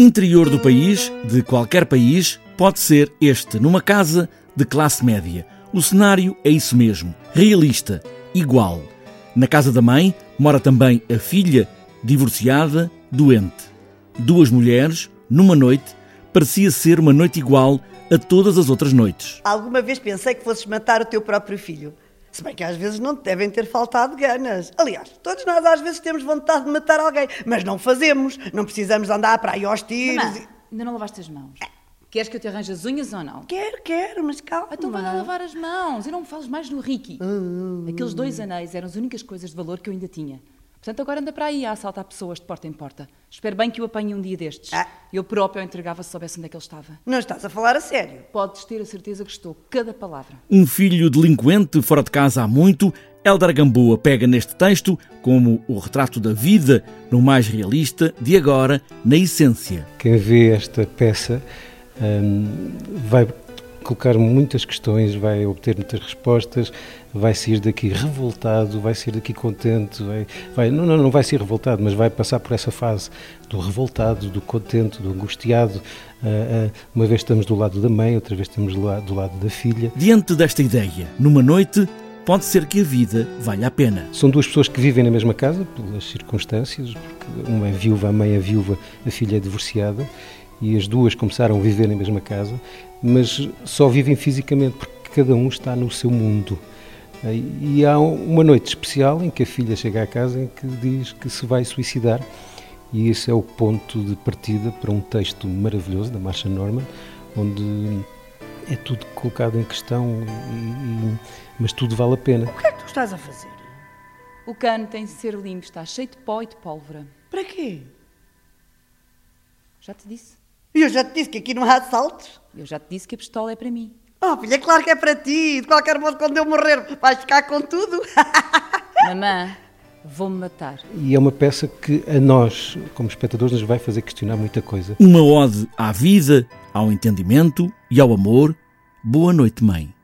Interior do país, de qualquer país, pode ser este, numa casa de classe média. O cenário é isso mesmo, realista, igual. Na casa da mãe mora também a filha, divorciada, doente. Duas mulheres, numa noite, parecia ser uma noite igual a todas as outras noites. Alguma vez pensei que fosses matar o teu próprio filho. Se bem que às vezes não te devem ter faltado ganas. Aliás, todos nós às vezes temos vontade de matar alguém, mas não fazemos. Não precisamos andar para aí aos tiros. Mamã, e- ainda não lavaste as mãos. Queres que eu te arranje as unhas ou não? Quero, quero, mas calma. Então vai lá lavar as mãos e não me fales mais no Ricky. Aqueles dois anéis eram as únicas coisas de valor que eu ainda tinha. Portanto, agora anda para aí a assaltar pessoas de porta em porta. Espero bem que o apanhe um dia destes. Ah. Eu próprio o entregava se soubesse onde é que ele estava. Não estás a falar a sério. Podes ter a certeza que estou cada palavra. Um filho delinquente fora de casa há muito, Eldar Gamboa pega neste texto como o retrato da vida no mais realista de agora, na essência. Quem vê esta peça hum, vai colocar muitas questões, vai obter muitas respostas, vai sair daqui revoltado, vai sair daqui contente, vai, vai- não, não, não vai ser revoltado, mas vai passar por essa fase do revoltado, do contente, do angustiado. Ah, ah, uma vez estamos do lado da mãe, outra vez estamos do lado, do lado da filha. Diante desta ideia, numa noite, pode ser que a vida valha a pena. São duas pessoas que vivem na mesma casa, pelas circunstâncias, porque uma é viúva, a mãe é viúva, a filha é divorciada, e as duas começaram a viver na mesma casa, mas só vivem fisicamente, porque cada um está no seu mundo. E há uma noite especial em que a filha chega à casa em que diz que se vai suicidar, e esse é o ponto de partida para um texto maravilhoso da Marcia Norman, onde é tudo colocado em questão, e- e- mas tudo vale a pena. O que é que tu estás a fazer? O cano tem de ser limpo, está cheio de pó e de pólvora. Para quê? Já te disse. E eu já te disse que aqui não há assaltos. Eu já te disse que a pistola é para mim. Oh, filha, claro que é para ti. De qualquer modo, quando eu morrer, vais ficar com tudo. Mamã, vou-me matar. E é uma peça que a nós, como espectadores, nos vai fazer questionar muita coisa. Uma ode à vida, ao entendimento e ao amor. Boa noite, mãe.